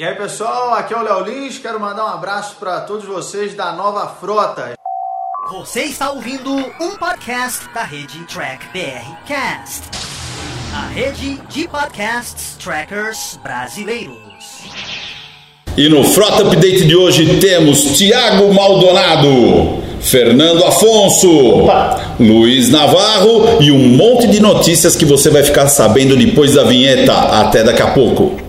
E aí pessoal, aqui é o Léo Lins, quero mandar um abraço para todos vocês da nova frota. Você está ouvindo um podcast da rede Track BR Cast, a rede de podcasts trackers brasileiros. E no Frota Update de hoje temos Tiago Maldonado, Fernando Afonso, Luiz Navarro e um monte de notícias que você vai ficar sabendo depois da vinheta. Até daqui a pouco.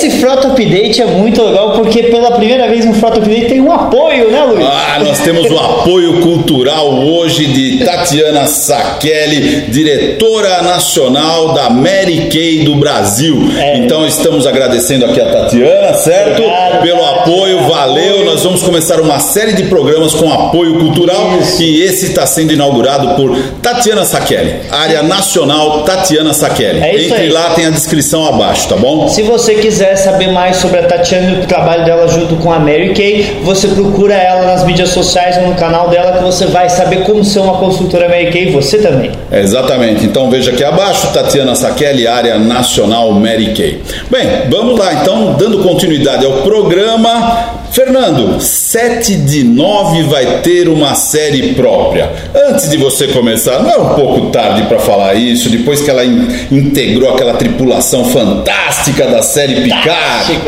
esse Frota Update é muito legal porque pela primeira vez no Frota Update tem um apoio, né, Luiz? Ah, nós temos o apoio cultural hoje de Tatiana Sakelli, diretora nacional da Mary Kay do Brasil. É. Então estamos agradecendo aqui a Tatiana, certo? Obrigado, Pelo apoio, valeu. Nós vamos começar uma série de programas com apoio cultural Isso. e esse está sendo inaugurado por Tatiana Sakelli, área nacional Tatiana Sakelli. É isso Entre aí. lá tem a descrição abaixo, tá bom? Se você quiser saber mais sobre a Tatiana e o trabalho dela junto com a Mary Kay, você procura ela nas mídias sociais no canal dela que você vai saber como ser uma consultora Mary Kay, você também. É, Exatamente. Então veja aqui abaixo, Tatiana Sakelli, área nacional Mary Kay. Bem, vamos lá. Então, dando continuidade ao programa, Fernando, 7 de 9 vai ter uma série própria. Antes de você começar, não é um pouco tarde para falar isso, depois que ela in- integrou aquela tripulação fantástica da série Picard.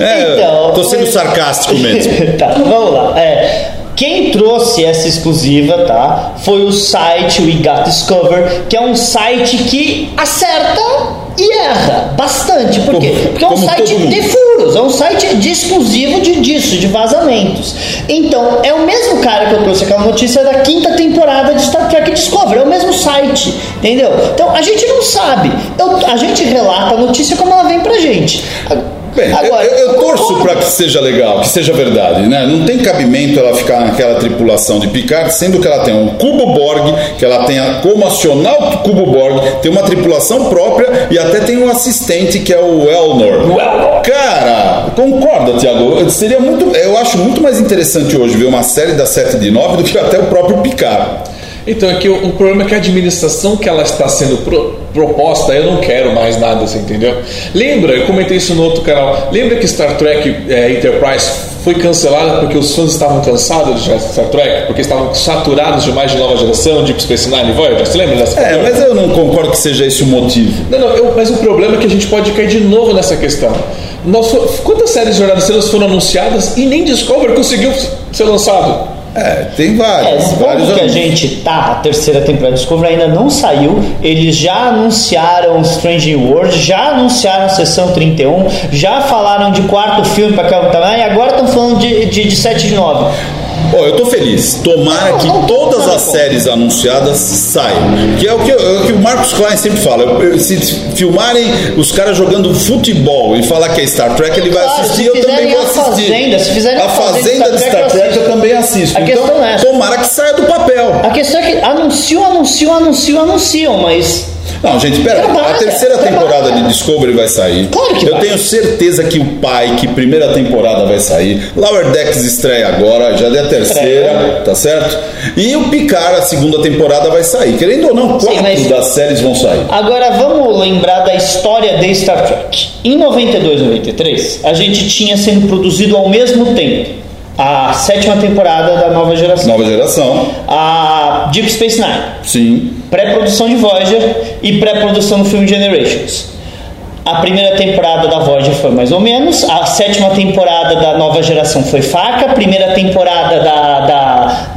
É, Então, tô sendo sarcástico mesmo. tá, vamos lá. É, quem trouxe essa exclusiva, tá? Foi o site We Got Discover, que é um site que acerta e erra bastante. Por quê? Porque é um site de furos, é um site de exclusivo de disso, de vazamentos. Então, é o mesmo cara que eu trouxe aquela notícia da quinta temporada de Star Trek Discovery, é o mesmo site, entendeu? Então, a gente não sabe. Eu- a gente relata a notícia como ela vem pra gente. Bem, eu- Agora, eu, eu torço para que seja legal, que seja verdade, né? Não tem cabimento ela ficar naquela tripulação de Picard, sendo que ela tem um cubo Borg, que ela tem a- como acionar o cubo Borg, tem uma tripulação própria e até tem um assistente que é o Elnor. Cara, concorda, Tiago? Seria muito, eu acho muito mais interessante hoje ver uma série da 7 de 9 do que até o próprio Picard. Então, é que o, o problema é que a administração que ela está sendo pro- proposta, eu não quero mais nada, você entendeu? Lembra, eu comentei isso no outro canal, lembra que Star Trek é, Enterprise foi cancelada porque os fãs estavam cansados de Star Trek, porque estavam saturados demais de nova geração, Deep Space Nine e Voyager? Você lembra dessa É, mas eu não concordo que seja esse o motivo. Não, não, eu- mas o problema é que a gente pode cair de novo nessa questão. Nós fo- quantas séries de Jornadas Estrelas foram anunciadas e nem Discovery conseguiu ser lançado? É, tem É, vários, no vários que a gente tá, a terceira temporada de Discovery ainda não saiu. Eles já anunciaram Strange World, já anunciaram sessão 31, já falaram de quarto filme para também, e agora estão falando de, de, de 7 de 9. Ó, eu tô feliz. Tomara que todas as séries anunciadas saiam. Que é o que, é o que o Marcos Klein sempre fala. Eu- eu- se filmarem os caras jogando futebol e falar que é Star Trek, ele vai assistir. Eu também vou assistir. Fazenda, se fizerem a Fazenda de Star Trek, eu também assisto. A questão então, é essa. tomara que saia do papel. A questão é que anunciam, anunciam, anunciam, anunciam, mas Não, gente, pera. Trabalha, A terceira temporada trabalha. de Discovery vai sair. Claro que Eu vai. tenho certeza que o Pike, primeira temporada, vai sair. Lower Decks estreia agora, já deu a terceira, tá certo? E o Picard, a segunda temporada, vai sair. Querendo ou não, quatro mas- das séries vão sair. Agora vamos lembrar da história de Star Trek. Em 92 e 93, a gente tinha sendo produzido ao mesmo tempo a sétima temporada da nova geração. Nova geração, A Deep Space Nine, sim. pré-produção de Voyager e pré-produção do filme Generations. A primeira temporada da Voyager foi mais ou menos, a sétima temporada da nova geração foi fraca, a primeira temporada da, da,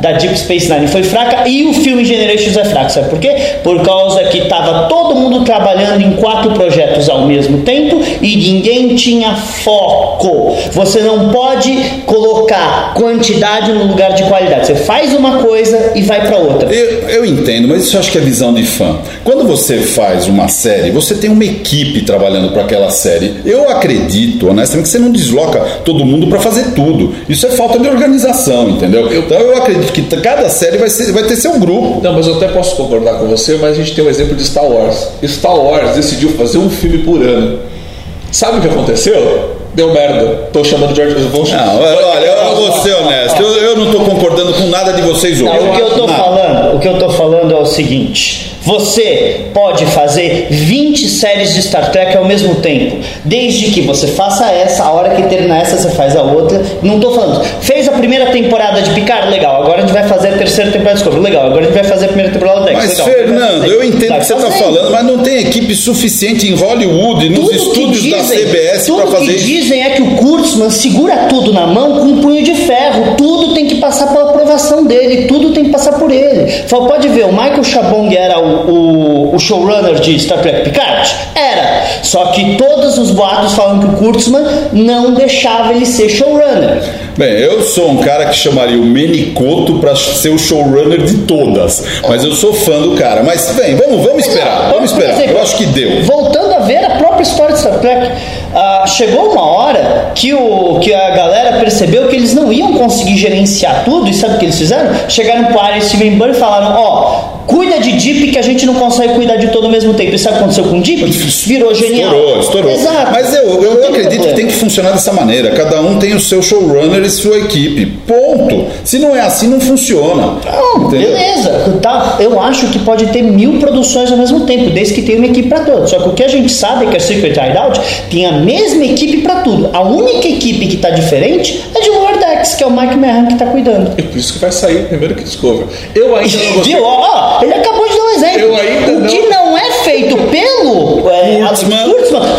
da Deep Space Nine foi fraca e o filme Generations é fraco. Sabe por quê? Por causa que estava todo mundo trabalhando em quatro projetos ao mesmo tempo e ninguém tinha foco. Você não pode colocar quantidade no lugar de qualidade. Você faz uma coisa e vai para outra. Eu, eu entendo, mas isso eu acho que é visão de fã. Quando você faz uma série, você tem uma equipe trabalhando para aquela série. Eu acredito, honestamente, que você não desloca todo mundo para fazer tudo. Isso é falta de organização, entendeu? Então eu acredito que cada série vai, ser, vai ter seu grupo. Não, mas eu até posso concordar com você, mas a gente tem um exemplo de Star Wars. Star Wars decidiu fazer um filme por ano. Sabe o que aconteceu? deu merda. Tô chamando de George Lucas. Não, olha, eu vou ser honesto. Eu, eu não tô concordando com nada de vocês hoje. Não, o que eu tô Nada. falando, o que eu tô falando o seguinte: você pode fazer 20 séries de Star Trek ao mesmo tempo, desde que você faça essa, a hora que terminar essa você faz a outra. Não tô falando. Fez a primeira temporada de Picard, legal. Agora a gente vai fazer a terceira temporada de Discovery, legal. Agora a gente vai fazer a primeira temporada de Mas, legal. Fernando, eu entendo o que você está falando, mas não tem equipe suficiente em Hollywood, nos Tudo que estúdios da dizem- CBS tudo para fazer que isso. dizem é que o Kurtzman segura tudo na mão com um punho de ferro. Tudo tem que passar pela aprovação dele, tudo tem que passar por ele. Fala, pode ver, o Michael Chabong era o, o, o showrunner de Star Trek Picard? Era. Só que todos os boatos falam que o Kurtzman não deixava ele ser showrunner. Bem, eu sou um cara que chamaria o Menicoto para ser o showrunner de todas, mas eu sou fã do cara. Mas, bem, vamos, vamos esperar, vamos esperar. exemplo, Eu acho que deu. Voltando a ver a própria história de Star Trek, ah, chegou uma hora que, o, que a galera percebeu que eles não iam conseguir gerenciar tudo, e sabe o que eles fizeram? Chegaram pro Ari Steven Burr e falaram: Ó, cuida de Deep que a gente não consegue cuidar de todo ao mesmo tempo. E sabe o que aconteceu com o Deep? Virou genial. Estourou, estourou. Exato. Mas eu, eu tem acredito que problema. tem que funcionar dessa maneira. Cada um tem o seu showrunner e sua equipe. Ponto. Se não é assim, não funciona. Não, beleza. Tá, eu acho que pode ter mil produções ao mesmo tempo, desde que tenha uma equipe para todos. Só que o que a gente sabe é que a Secret Hideout tem a mesma equipe para tudo. A única equipe que está diferente é de Que é o Mike Mehan que está cuidando. E por isso que vai sair primeiro que Discover. Eu ainda não gostei. Viu? Ó, ele acabou de dar um exemplo. Eu ainda o não- que não é feito pelo é, Kurtzman.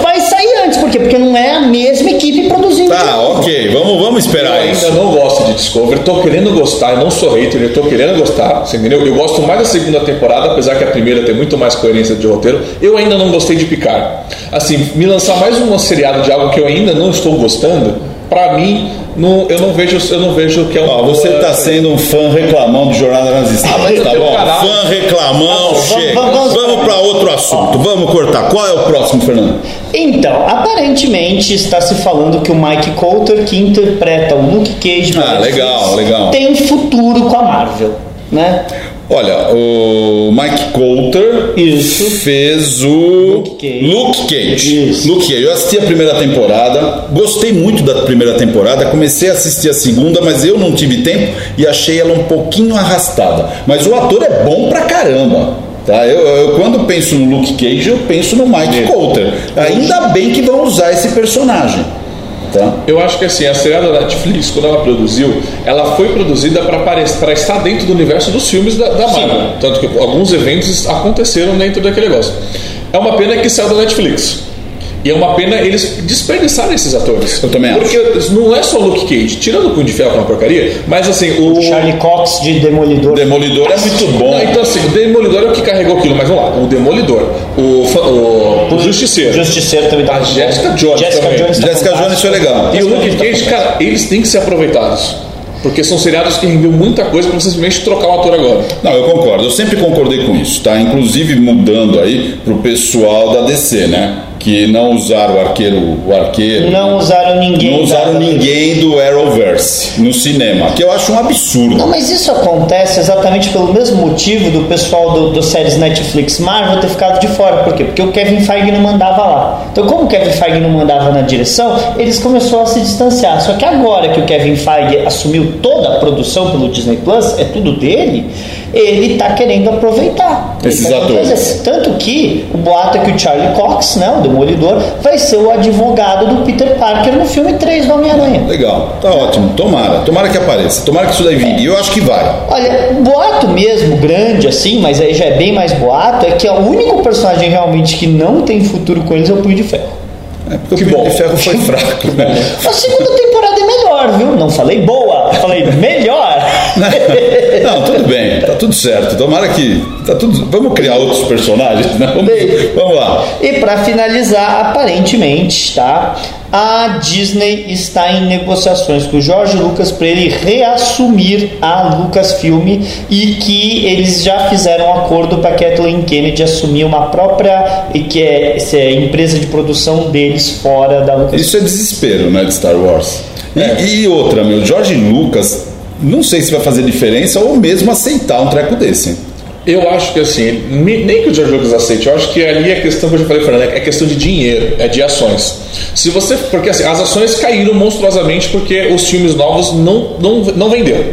Vai sair antes. Por quê? Porque não é a mesma equipe produzindo. Tá, ok. Vamos, vamos Eu esperar ainda isso. não gosto de Discovery, tô querendo gostar, eu não sou hater, eu tô querendo gostar, você entendeu? Eu gosto mais da segunda temporada, apesar que a primeira tem muito mais coerência de roteiro. Eu ainda não gostei de Picard. Assim, me lançar mais um seriado de algo que eu ainda não estou gostando, pra mim, não, eu não vejo, eu não vejo que é um Ó, você tá sendo um fã reclamão do Jornada nas Estrelas, mas tá bom? canal. Fã reclamão, Vamos- chega. vamos- Vamos, vamos- para outro assunto. Vamos cortar. Qual é o próximo, Fernando? Então, aparentemente está se falando que o Mike Coulter, que interpreta o Luke Cage, no Ah, legal, legal. tem futuro com a Marvel, né? Olha, o Mike Coulter Isso. fez o Luke Cage. Luke Cage. Isso. Luke Cage. Eu assisti a primeira temporada, gostei muito da primeira temporada, comecei a assistir a segunda, mas eu não tive tempo e achei ela um pouquinho arrastada. Mas o ator é bom pra caramba. Tá? Eu, eu- quando penso no Luke Cage, eu penso no Mike Coulter. Ainda bem que vão usar esse personagem. Tá? Eu acho que assim, a série da Netflix, quando ela produziu, ela foi produzida para estar dentro do universo dos filmes da, da Marvel. Tanto que alguns eventos aconteceram dentro daquele negócio. É uma pena que saiu da Netflix. E é uma pena eles desperdiçarem esses atores. Eu também acho. Porque não é só o Luke Cage, tirando o Punho de Ferro, que é uma porcaria, mas assim, o. Charlie Cox de Demolidor. Demolidor é muito bom. Não, então assim, o Demolidor é o que carregou aquilo, mas vamos lá, o Demolidor, o, o, o Justiceiro. Justiceiro também tá A Jessica. Jones Jessica também. Jones tá Jessica. Jones foi legal. E o Luke Cage, tá cara, eles têm que ser aproveitados. Porque são seriados que rendeu muita coisa pra você simplesmente trocar o ator agora. Não, eu concordo. Eu sempre concordei com isso, tá? Inclusive mudando aí pro pessoal da DC, né? Que não usaram o arqueiro, o arqueiro. Não usaram ninguém. não usaram da- ninguém do Arrowverse no cinema, que eu acho um absurdo. Não, mas isso acontece exatamente pelo mesmo motivo do pessoal do, do séries Netflix Marvel ter ficado de fora. Por quê? Porque o Kevin Feige não mandava lá. Então, como o Kevin Feige não mandava na direção, eles começaram a se distanciar. Só que agora que o Kevin Feige assumiu toda a produção pelo Disney Plus, é tudo dele, ele tá querendo aproveitar. Esses querendo atores. Tanto que o boato é que o Charlie Cox, né, o Demolidor, vai ser o advogado do Peter Parker no filme 3 do Homem-Aranha. Legal, tá ótimo. Tomara, tomara que apareça. Tomara que isso daí vingue. E eu acho que vai. Olha, boato mesmo, grande assim, mas aí já é bem mais boato, é que o único personagem realmente que não tem futuro com eles é o Punho de Ferro. É porque Que o Punho de Ferro foi fraco, né? A segunda temporada é melhor, viu? Não falei boa, falei melhor. Não, tudo bem, tá tudo certo. Tomara que. Tá tudo... Vamos criar outros personagens, né? Vamos, vamos lá. E pra finalizar, aparentemente, tá? A Disney está em negociações com o George Lucas para ele reassumir a Lucasfilm e que eles já fizeram um acordo para Kathleen Kennedy assumir uma própria e que é, é empresa de produção deles fora da Lucasfilm. Isso é desespero, né, de Star Wars. E, É. e outra, meu, George Lucas, não sei se vai fazer diferença ou mesmo aceitar um treco desse. Eu acho que assim, nem que o George Lucas aceite, eu acho que ali é questão que eu já falei, Fernando, é questão de dinheiro, é de ações. Se você. Porque assim, as ações caíram monstruosamente porque os filmes novos não, não, não venderam.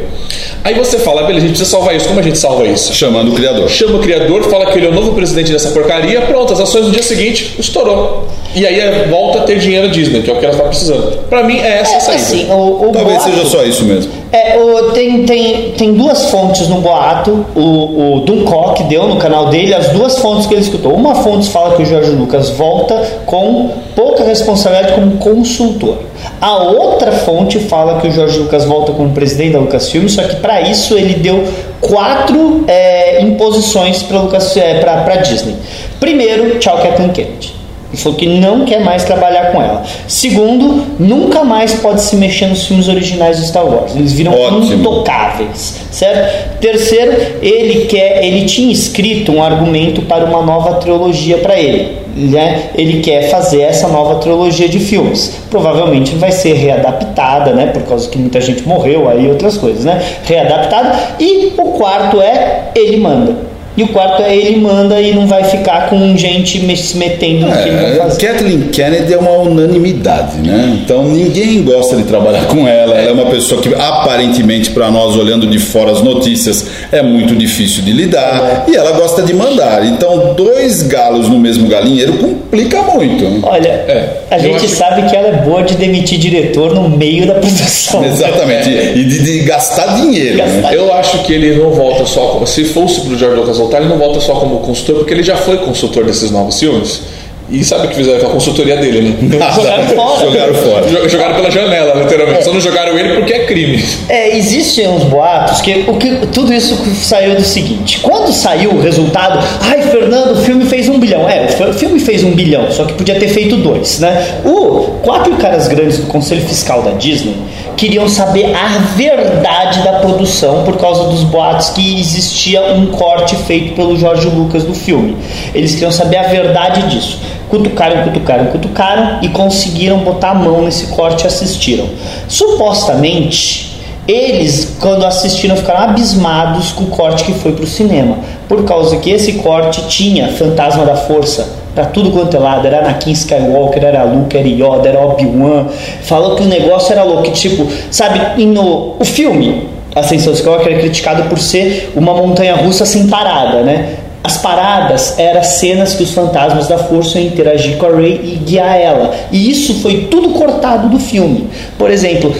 Aí você fala, beleza, a gente precisa salvar isso. Como a gente salva isso? Chamando o criador. Chama o criador, fala que ele é o novo presidente dessa porcaria, pronto, as ações no dia seguinte estourou. E aí é, volta a ter dinheiro Disney, que é o que ela está precisando. Pra mim é essa a É, saída. assim, o, o Talvez boato- seja só isso mesmo. É, o- tem, tem, tem duas fontes no boato. O, o Duncock deu no canal dele as duas fontes que ele escutou. Uma fonte fala que o Jorge Lucas volta com pouca responsabilidade como consultor. A outra fonte fala que o Jorge Lucas volta como presidente da Lucasfilm, só que para isso ele deu quatro é, imposições para é, para Disney. Primeiro, tchau Kathleen Kennedy. Ele falou que não quer mais trabalhar com ela. Segundo, nunca mais pode se mexer nos filmes originais de Star Wars. Eles viram Ótimo. intocáveis, certo? Terceiro, ele quer, ele tinha escrito um argumento para uma nova trilogia para ele. Né? Ele quer fazer essa nova trilogia de filmes. Provavelmente vai ser readaptada, né? Por causa que muita gente morreu aí e outras coisas, né? Readaptada. E o quarto é ele manda. E o quarto é ele manda e não vai ficar com gente me- se metendo no que ele vai É, fazer. Kathleen Kennedy é uma unanimidade, né? Então ninguém gosta de trabalhar com ela. Ela é uma pessoa que aparentemente para nós olhando de fora as notícias é muito difícil de lidar e ela gosta de mandar. Então dois galos no mesmo galinheiro complica muito. né? Olha, É, a gente acho- sabe que ela é boa de demitir diretor no meio da produção. Exatamente. E de, de gastar dinheiro. né? Gastar Eu acho que ele não volta só como. Se fosse pro George Lucas voltar, ele não volta só como consultor, porque ele já foi consultor desses novos filmes. E sabe o que fizeram com a consultoria dele, né? Jogaram fora. Jogaram fora. Jo- Jogaram pela janela, literalmente. Só não jogaram ele porque é crime. É, existem uns boatos que, o que tudo isso saiu do seguinte: quando saiu o resultado, ai Fernando, o filme fez um bilhão. É, o filme fez um bilhão, só que podia ter feito dois, né? O quatro caras grandes do Conselho Fiscal da Disney queriam saber a verdade da produção por causa dos boatos que existia um corte feito pelo Jorge Lucas do filme. Eles queriam saber a verdade disso. Cutucaram, cutucaram, cutucaram e conseguiram botar a mão nesse corte e assistiram. Supostamente, eles, quando assistiram, ficaram abismados com o corte que foi pro cinema. Por causa que esse corte tinha Fantasma da Força pra tudo quanto é lado. Era Anakin Skywalker, era Luke, era Yoda, era Obi-Wan. Falou que o negócio era louco. Tipo, sabe, no o filme, Ascensão Skywalker é criticado por ser uma montanha russa sem parada, né? As paradas eram cenas que os fantasmas da força iam interagir com a Rey e guiar ela. E isso foi tudo cortado do filme. Por exemplo,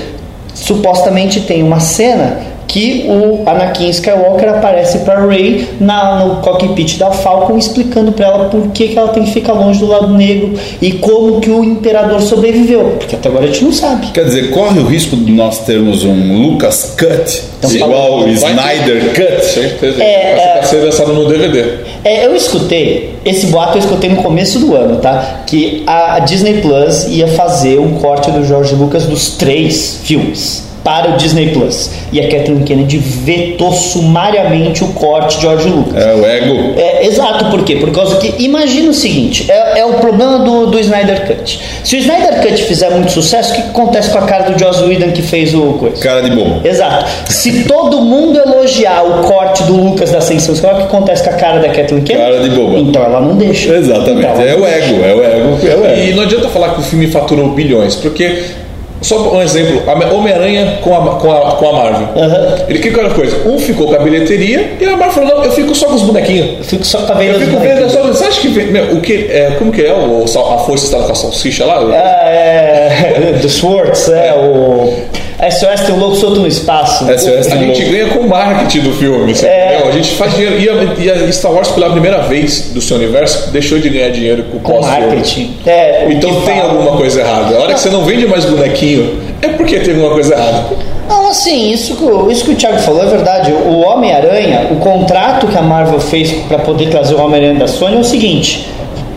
supostamente tem uma cena que o Anakin Skywalker aparece para Rey na, no cockpit da Falcon explicando para ela por que, que ela tem que ficar longe do lado negro e como que o imperador sobreviveu, porque até agora a gente não sabe. Quer dizer, corre o risco de nós termos um Lucas Cut igual o Snyder Cut. Certeza. É, Vai ser lançado no DVD. É, eu escutei, esse boato eu escutei no começo do ano, tá? Que a Disney Plus ia fazer um corte do George Lucas dos três filmes para o Disney Plus. E a Kathleen Kennedy vetou sumariamente o corte de George Lucas. É o ego. É, exato, por quê? Por causa que, imagina o seguinte, é, é o problema do, do Snyder Cut. Se o Snyder Cut fizer muito sucesso, o que acontece com a cara do Joss Whedon que fez o coisa? Cara de bobo. Exato. Se todo mundo elogiar o corte do Lucas da Ascensão, o que acontece com a cara da Kathleen Kennedy? Cara de boba. Então ela não deixa. Exatamente. Então, É o deixa. ego, é o ego, é o E ego. não adianta falar que o filme faturou bilhões, porque. Só um exemplo, Homem-Aranha com a, com, a, com a Marvel. Aham. Ele que coisa? Um ficou com a bilheteria e a Marvel falou: não, eu fico só com os bonequinhos. Eu fico só com a venda Eu fico vendo bonequinhos. só. Você acha que. Meu, o que é, como que é o, a força está com a salsicha lá? Ah, é. Do Swartz, é. O. SOS tem um louco solto no espaço. SOS A tem gente ganha com o marketing do filme, É. entendeu? A gente faz dinheiro. E a, e a Star Wars, pela primeira vez do seu universo, deixou de ganhar dinheiro com o Com pós-filme. marketing. É, o Então tem fala- alguma coisa errada. A hora que você não vende mais bonequinho, é porque teve uma coisa errada. Não, assim, isso, que o- isso que o Thiago falou é verdade. O Homem-Aranha, o contrato que a Marvel fez para poder trazer o Homem-Aranha da Sony é o seguinte: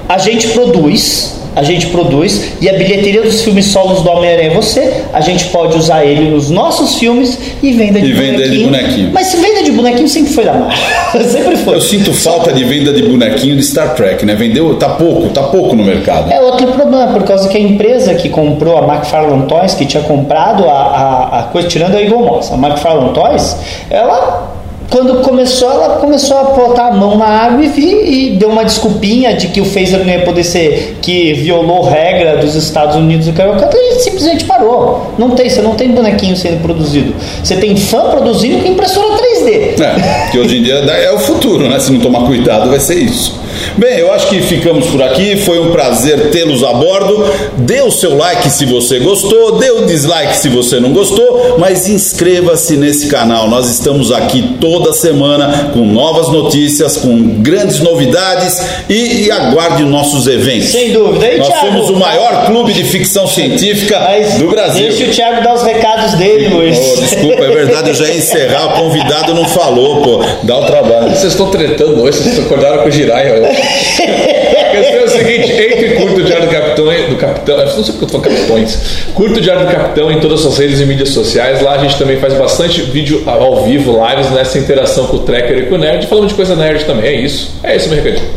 a gente produz, a gente produz, e a bilheteria dos filmes solos do Homem-Aranha é você, a gente pode usar ele nos nossos filmes e venda de E venda bonequinho. de bonequinho. Mas venda de bonequinho sempre foi da Marvel. sempre foi. Eu sinto falta de venda de bonequinho de Star Trek, né? Vendeu, tá pouco, tá pouco no mercado. É outro problema, por causa que a empresa que comprou a McFarlane Toys, que tinha comprado a, a, a coisa, tirando a Eagle Moss, a McFarlane Toys, ela quando começou, ela começou a botar a mão na água e, e deu uma desculpinha de que o phaser não ia poder ser, que violou regra dos Estados Unidos e o cara e simplesmente parou. Não tem, você não tem bonequinho sendo produzido. Você tem fã produzindo com impressora 3D. É, que hoje em dia é o futuro, né? Se não tomar cuidado, vai ser isso. Bem, eu acho que ficamos por aqui. Foi um prazer tê-los a bordo. Dê o seu like se você gostou, dê o dislike se você não gostou, mas inscreva-se nesse canal. Nós estamos aqui toda semana com novas notícias, com grandes novidades e, e aguarde nossos eventos. Sem dúvida. E, Nós Thiago, somos o maior clube de ficção científica Mas do Brasil. Deixa o Thiago dar os recados dele, Luiz. Oh, desculpa, é verdade, eu já ia encerrar, o convidado não falou, pô. Dá o trabalho. Vocês estão tretando hoje, vocês acordaram com o Jiraiya. A questão é o seguinte: entre curta o Diário do Capitão, do Capitão, não sei porque eu tô falando capitões. Curta o Diário do Capitão em todas as suas redes e mídias sociais. Lá a gente também faz bastante vídeo ao vivo, lives, nessa interação com o Tracker e com o Nerd, falando de coisa nerd também. É isso. É isso, meu recadinho.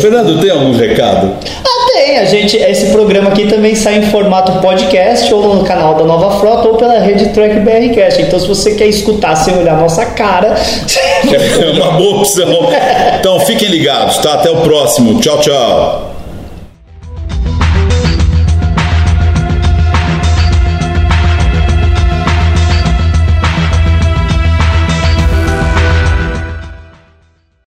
Fernando, tem algum recado? Tem. A gente, esse programa aqui também sai em formato podcast ou no canal da Nova Frota ou pela rede Track BRcast. Então, se você quer escutar sem olhar nossa cara, É uma boa opção. Então fiquem ligados, tá? Até o próximo. Tchau, tchau.